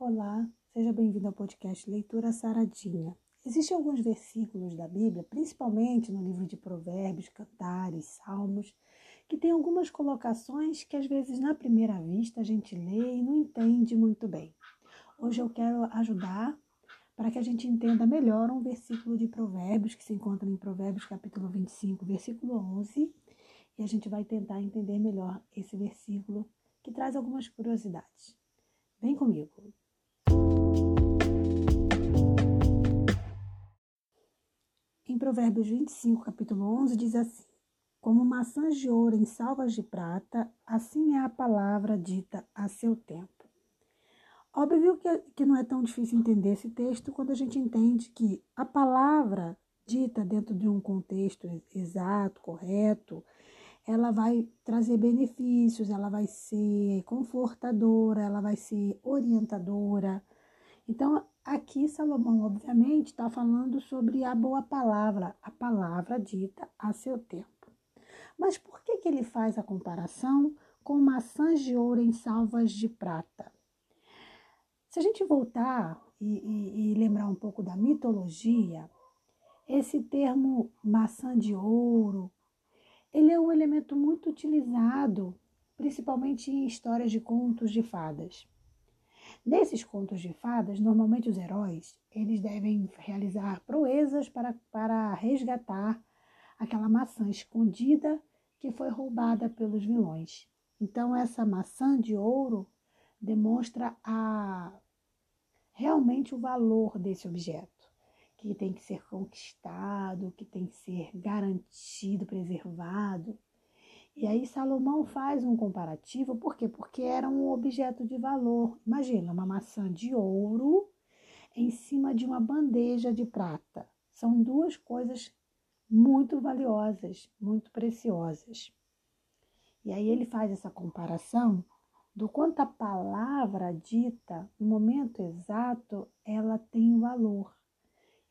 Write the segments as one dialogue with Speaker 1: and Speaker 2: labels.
Speaker 1: Olá, seja bem-vindo ao podcast Leitura Saradinha. Existem alguns versículos da Bíblia, principalmente no livro de Provérbios, Cantares, Salmos, que tem algumas colocações que às vezes na primeira vista a gente lê e não entende muito bem. Hoje eu quero ajudar para que a gente entenda melhor um versículo de Provérbios que se encontra em Provérbios capítulo 25, versículo 11, e a gente vai tentar entender melhor esse versículo que traz algumas curiosidades. Vem comigo. Provérbios 25, capítulo 11, diz assim: Como maçãs de ouro em salvas de prata, assim é a palavra dita a seu tempo. Óbvio que, que não é tão difícil entender esse texto quando a gente entende que a palavra dita dentro de um contexto exato, correto, ela vai trazer benefícios, ela vai ser confortadora, ela vai ser orientadora. Então, aqui Salomão, obviamente, está falando sobre a boa palavra, a palavra dita a seu tempo. Mas por que, que ele faz a comparação com maçãs de ouro em salvas de prata? Se a gente voltar e, e, e lembrar um pouco da mitologia, esse termo maçã de ouro, ele é um elemento muito utilizado, principalmente em histórias de contos de fadas. Nesses contos de fadas, normalmente os heróis, eles devem realizar proezas para, para resgatar aquela maçã escondida que foi roubada pelos vilões. Então essa maçã de ouro demonstra a realmente o valor desse objeto que tem que ser conquistado, que tem que ser garantido, preservado. E aí Salomão faz um comparativo, por quê? Porque era um objeto de valor. Imagina uma maçã de ouro em cima de uma bandeja de prata. São duas coisas muito valiosas, muito preciosas. E aí ele faz essa comparação do quanto a palavra dita no momento exato ela tem valor.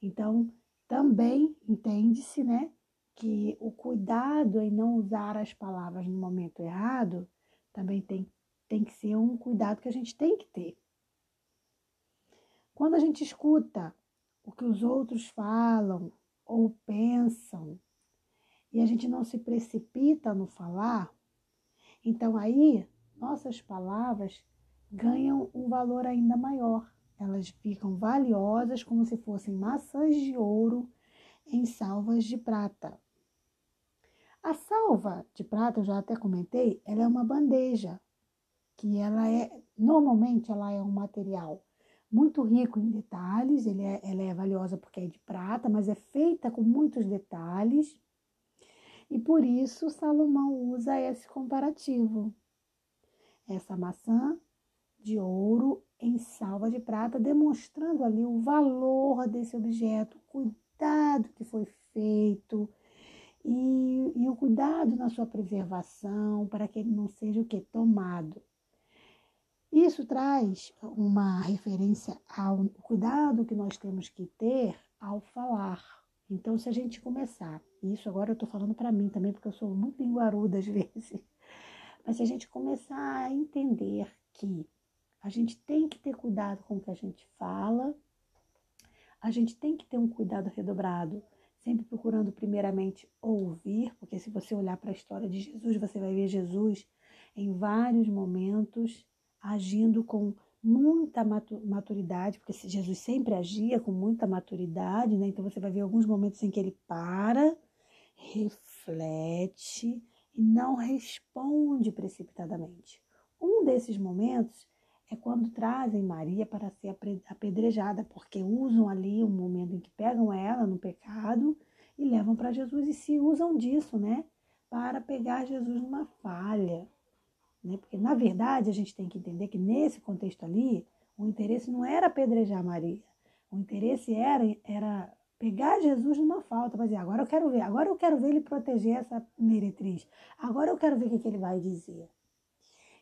Speaker 1: Então, também entende-se, né, que o cuidado em não usar as palavras no momento errado também tem, tem que ser um cuidado que a gente tem que ter. Quando a gente escuta o que os outros falam ou pensam e a gente não se precipita no falar, então aí nossas palavras ganham um valor ainda maior. Elas ficam valiosas como se fossem maçãs de ouro em salvas de prata. A salva de prata, eu já até comentei, ela é uma bandeja, que ela é, normalmente ela é um material muito rico em detalhes, ele é, ela é valiosa porque é de prata, mas é feita com muitos detalhes, e por isso Salomão usa esse comparativo. Essa maçã de ouro em salva de prata, demonstrando ali o valor desse objeto, o cuidado que foi feito e, e o cuidado na sua preservação para que ele não seja o que tomado. Isso traz uma referência ao cuidado que nós temos que ter ao falar. Então, se a gente começar, isso agora eu estou falando para mim também, porque eu sou muito linguaruda às vezes, mas se a gente começar a entender que a gente tem que ter cuidado com o que a gente fala, a gente tem que ter um cuidado redobrado, sempre procurando primeiramente ouvir, porque se você olhar para a história de Jesus, você vai ver Jesus em vários momentos agindo com muita maturidade, porque Jesus sempre agia com muita maturidade, né? Então você vai ver alguns momentos em que ele para, reflete e não responde precipitadamente. Um desses momentos é quando trazem Maria para ser apedrejada, porque usam ali o momento em que pegam ela no pecado e levam para Jesus e se usam disso, né? Para pegar Jesus numa falha. Né? Porque, na verdade, a gente tem que entender que nesse contexto ali, o interesse não era apedrejar Maria. O interesse era, era pegar Jesus numa falta, mas agora eu quero ver, agora eu quero ver ele proteger essa meretriz. Agora eu quero ver o que, que ele vai dizer.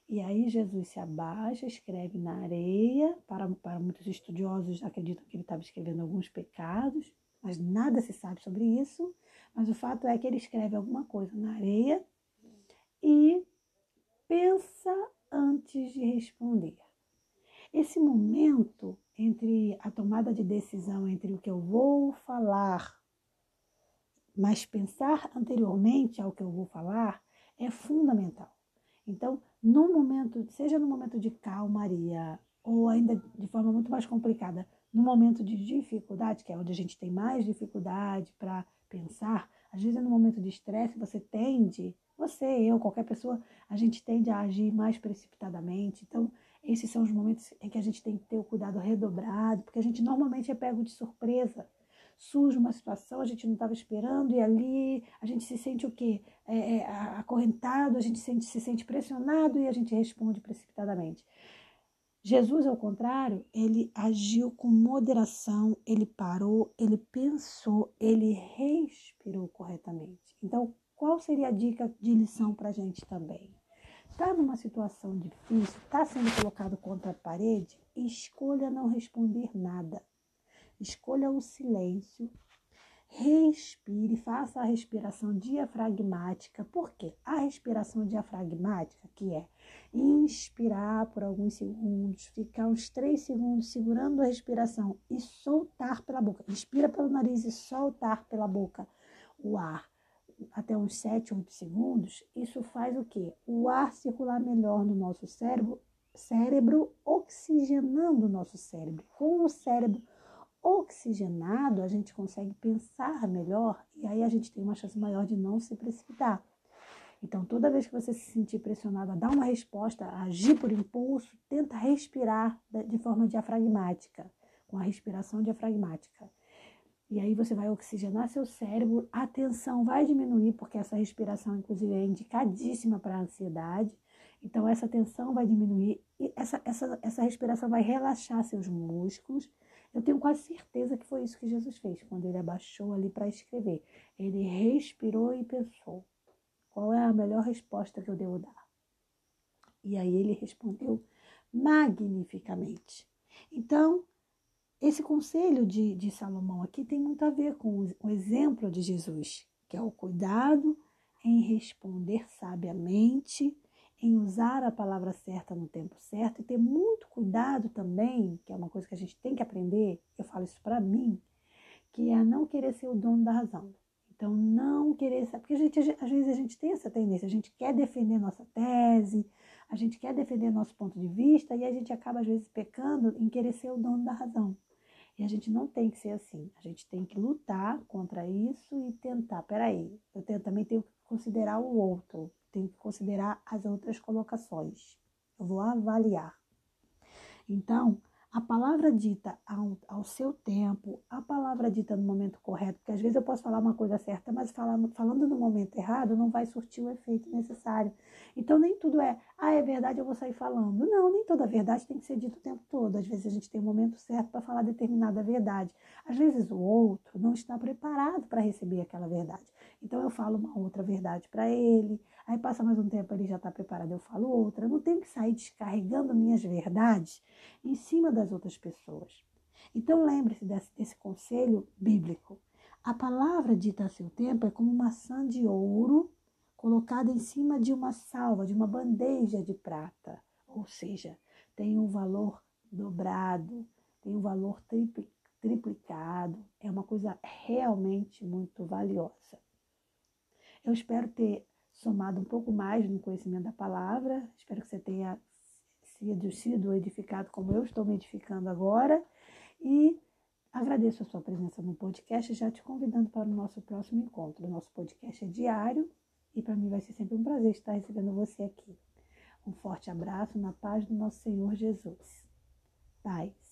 Speaker 1: E aí Jesus se abaixa, escreve na areia. Para, para muitos estudiosos acreditam que ele estava escrevendo alguns pecados, mas nada se sabe sobre isso. Mas o fato é que ele escreve alguma coisa na areia e pensa antes de responder. esse momento entre a tomada de decisão entre o que eu vou falar, mas pensar anteriormente ao que eu vou falar é fundamental. Então, no momento, seja no momento de calmaria ou ainda de forma muito mais complicada, no momento de dificuldade, que é onde a gente tem mais dificuldade para pensar, às vezes no momento de estresse você tende, você, eu, qualquer pessoa, a gente tende a agir mais precipitadamente. Então, esses são os momentos em que a gente tem que ter o cuidado redobrado, porque a gente normalmente é pego de surpresa. Surge uma situação, a gente não estava esperando, e ali a gente se sente o quê? É, é, acorrentado, a gente sente, se sente pressionado e a gente responde precipitadamente. Jesus, ao contrário, ele agiu com moderação, ele parou, ele pensou, ele respirou corretamente. Então, qual seria a dica de lição para a gente também? Está numa situação difícil, está sendo colocado contra a parede, escolha não responder nada. Escolha o silêncio, respire, faça a respiração diafragmática. Por quê? A respiração diafragmática, que é inspirar por alguns segundos, ficar uns três segundos segurando a respiração e soltar pela boca. Inspira pelo nariz e soltar pela boca o ar até uns 7, 8 segundos, isso faz o quê? O ar circular melhor no nosso cérebro, cérebro oxigenando o nosso cérebro. Com o cérebro oxigenado, a gente consegue pensar melhor e aí a gente tem uma chance maior de não se precipitar. Então, toda vez que você se sentir pressionado a dar uma resposta, a agir por impulso, tenta respirar de forma diafragmática, com a respiração diafragmática. E aí você vai oxigenar seu cérebro, a tensão vai diminuir, porque essa respiração, inclusive, é indicadíssima para a ansiedade. Então, essa tensão vai diminuir e essa, essa, essa respiração vai relaxar seus músculos. Eu tenho quase certeza que foi isso que Jesus fez quando ele abaixou ali para escrever. Ele respirou e pensou: qual é a melhor resposta que eu devo dar? E aí ele respondeu magnificamente. Então, esse conselho de, de Salomão aqui tem muito a ver com o exemplo de Jesus, que é o cuidado em responder sabiamente, em usar a palavra certa no tempo certo e ter muito cuidado também, que é uma coisa que a gente tem que aprender, eu falo isso para mim, que é não querer ser o dono da razão. Então, não querer, porque a gente, às vezes a gente tem essa tendência, a gente quer defender nossa tese, a gente quer defender nosso ponto de vista e a gente acaba, às vezes, pecando em querer ser o dono da razão. E a gente não tem que ser assim. A gente tem que lutar contra isso e tentar. Peraí, eu tenho, também tenho que considerar o outro, tenho que considerar as outras colocações. Eu vou avaliar. Então, a palavra dita ao, ao, seu tempo, a palavra dita no momento correto, porque às vezes eu posso falar uma coisa certa, mas falando, falando no momento errado não vai surtir o efeito necessário. Então nem tudo é, ah, é verdade, eu vou sair falando. Não, nem toda verdade tem que ser dita o tempo todo. Às vezes a gente tem o um momento certo para falar determinada verdade. Às vezes o outro não está preparado para receber aquela verdade. Então eu falo uma outra verdade para ele, aí passa mais um tempo, ele já está preparado, eu falo outra. Eu não tenho que sair descarregando minhas verdades em cima das outras pessoas. Então lembre-se desse, desse conselho bíblico. A palavra dita a seu tempo é como maçã de ouro colocada em cima de uma salva, de uma bandeja de prata. Ou seja, tem um valor dobrado, tem um valor triplicado. É uma coisa realmente muito valiosa. Eu espero ter somado um pouco mais no conhecimento da palavra. Espero que você tenha sido, sido edificado como eu estou me edificando agora. E agradeço a sua presença no podcast, já te convidando para o nosso próximo encontro. O nosso podcast é diário e para mim vai ser sempre um prazer estar recebendo você aqui. Um forte abraço na paz do nosso Senhor Jesus. Paz.